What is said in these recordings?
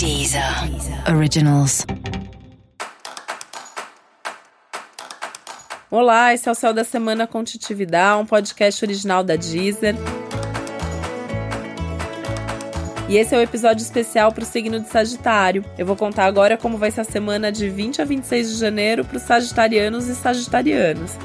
Deezer Originals. Olá, esse é o Céu da Semana com Titividade, um podcast original da Deezer. E esse é o episódio especial para o signo de Sagitário. Eu vou contar agora como vai ser a semana de 20 a 26 de janeiro para os sagitarianos e sagitarianas.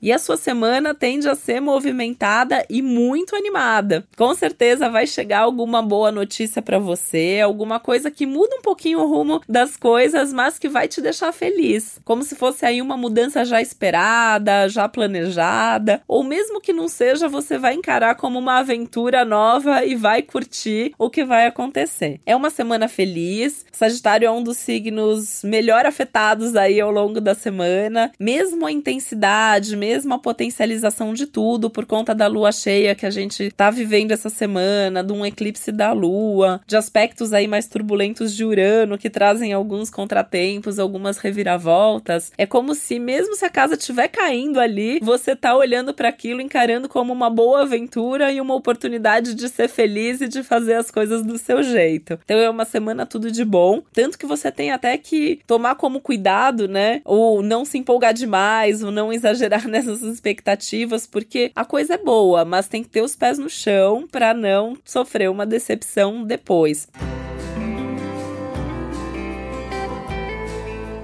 E a sua semana tende a ser movimentada e muito animada. Com certeza vai chegar alguma boa notícia para você, alguma coisa que muda um pouquinho o rumo das coisas, mas que vai te deixar feliz. Como se fosse aí uma mudança já esperada, já planejada, ou mesmo que não seja, você vai encarar como uma aventura nova e vai curtir o que vai acontecer. É uma semana feliz. Sagitário é um dos signos melhor afetados aí ao longo da semana, mesmo a intensidade, mesmo a potencialização de tudo por conta da lua cheia que a gente tá vivendo essa semana, de um eclipse da lua, de aspectos aí mais turbulentos de Urano que trazem alguns contratempos, algumas reviravoltas. É como se mesmo se a casa estiver caindo ali, você tá olhando para aquilo encarando como uma boa aventura e uma oportunidade de ser feliz e de fazer as coisas do seu jeito. Então é uma semana tudo de bom, tanto que você tem até que tomar como cuidado, né? Ou não se empolgar demais, ou não exagerar? nessas expectativas, porque a coisa é boa, mas tem que ter os pés no chão para não sofrer uma decepção depois.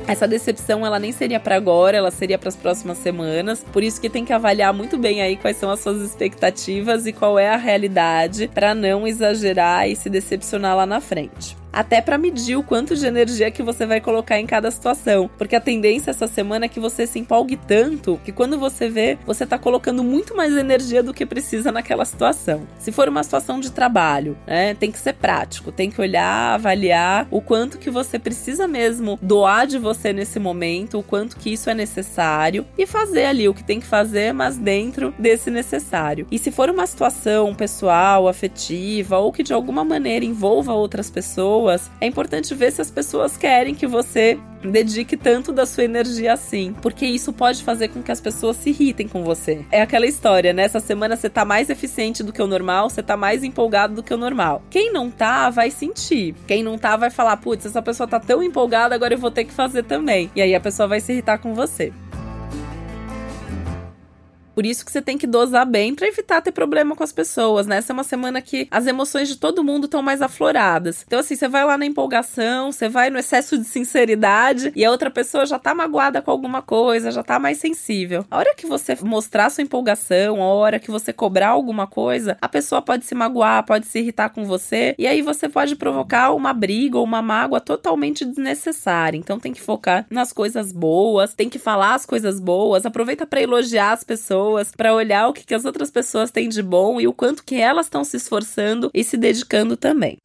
Essa decepção ela nem seria para agora, ela seria para as próximas semanas. Por isso que tem que avaliar muito bem aí quais são as suas expectativas e qual é a realidade para não exagerar e se decepcionar lá na frente até para medir o quanto de energia que você vai colocar em cada situação. Porque a tendência essa semana é que você se empolgue tanto que quando você vê, você tá colocando muito mais energia do que precisa naquela situação. Se for uma situação de trabalho, né, tem que ser prático, tem que olhar, avaliar o quanto que você precisa mesmo doar de você nesse momento, o quanto que isso é necessário e fazer ali o que tem que fazer, mas dentro desse necessário. E se for uma situação pessoal, afetiva ou que de alguma maneira envolva outras pessoas, pessoas, é importante ver se as pessoas querem que você dedique tanto da sua energia assim, porque isso pode fazer com que as pessoas se irritem com você. É aquela história, né? Essa semana você tá mais eficiente do que o normal, você tá mais empolgado do que o normal. Quem não tá, vai sentir. Quem não tá, vai falar: putz, essa pessoa tá tão empolgada, agora eu vou ter que fazer também. E aí a pessoa vai se irritar com você. Por isso que você tem que dosar bem para evitar ter problema com as pessoas, né? Essa é uma semana que as emoções de todo mundo estão mais afloradas. Então, assim, você vai lá na empolgação, você vai no excesso de sinceridade e a outra pessoa já tá magoada com alguma coisa, já tá mais sensível. A hora que você mostrar sua empolgação, a hora que você cobrar alguma coisa, a pessoa pode se magoar, pode se irritar com você e aí você pode provocar uma briga ou uma mágoa totalmente desnecessária. Então, tem que focar nas coisas boas, tem que falar as coisas boas, aproveita para elogiar as pessoas pessoas, para olhar o que, que as outras pessoas têm de bom e o quanto que elas estão se esforçando e se dedicando também.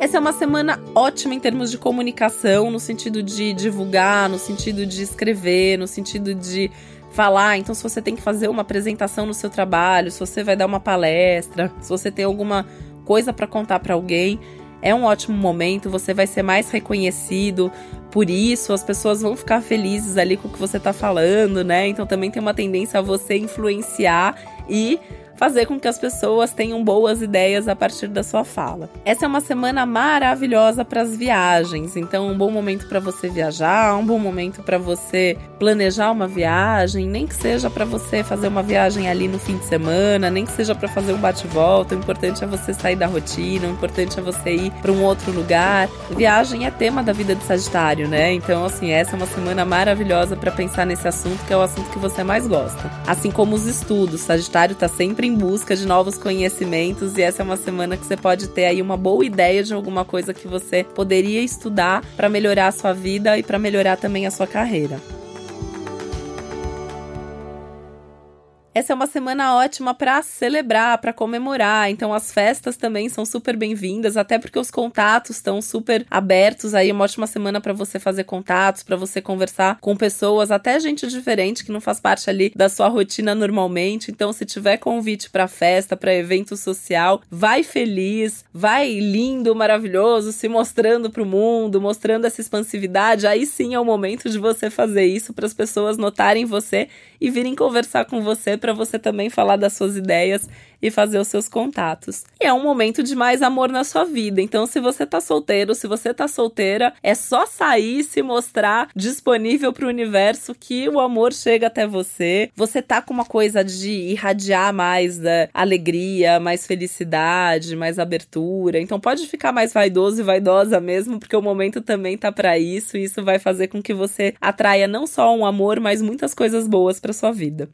Essa é uma semana ótima em termos de comunicação, no sentido de divulgar, no sentido de escrever, no sentido de falar. Então, se você tem que fazer uma apresentação no seu trabalho, se você vai dar uma palestra, se você tem alguma coisa para contar para alguém, é um ótimo momento, você vai ser mais reconhecido por isso, as pessoas vão ficar felizes ali com o que você tá falando, né? Então também tem uma tendência a você influenciar e fazer com que as pessoas tenham boas ideias a partir da sua fala. Essa é uma semana maravilhosa para as viagens, então um bom momento para você viajar, um bom momento para você planejar uma viagem, nem que seja para você fazer uma viagem ali no fim de semana, nem que seja para fazer um bate-volta. O importante é você sair da rotina, o importante é você ir para um outro lugar. Viagem é tema da vida de Sagitário, né? Então, assim, essa é uma semana maravilhosa para pensar nesse assunto, que é o assunto que você mais gosta. Assim como os estudos, Sagitário tá sempre sempre em busca de novos conhecimentos e essa é uma semana que você pode ter aí uma boa ideia de alguma coisa que você poderia estudar para melhorar a sua vida e para melhorar também a sua carreira. Essa é uma semana ótima para celebrar, para comemorar. Então as festas também são super bem-vindas, até porque os contatos estão super abertos aí, uma ótima semana para você fazer contatos, para você conversar com pessoas, até gente diferente que não faz parte ali da sua rotina normalmente. Então se tiver convite para festa, para evento social, vai feliz, vai lindo, maravilhoso, se mostrando para o mundo, mostrando essa expansividade. Aí sim é o momento de você fazer isso para as pessoas notarem você e virem conversar com você para você também falar das suas ideias e fazer os seus contatos. E é um momento de mais amor na sua vida. Então, se você tá solteiro, se você tá solteira, é só sair e se mostrar disponível para o universo que o amor chega até você. Você tá com uma coisa de irradiar mais da alegria, mais felicidade, mais abertura. Então, pode ficar mais vaidoso e vaidosa mesmo, porque o momento também tá para isso e isso vai fazer com que você atraia não só um amor, mas muitas coisas boas para sua vida.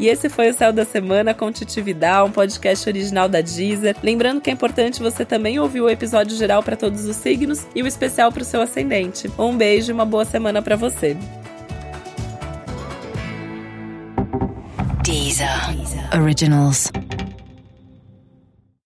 E esse foi o Céu da Semana com Titividade, um podcast original da Deezer. Lembrando que é importante você também ouvir o episódio geral para todos os signos e o especial para o seu ascendente. Um beijo e uma boa semana para você. Deezer. Deezer. Originals.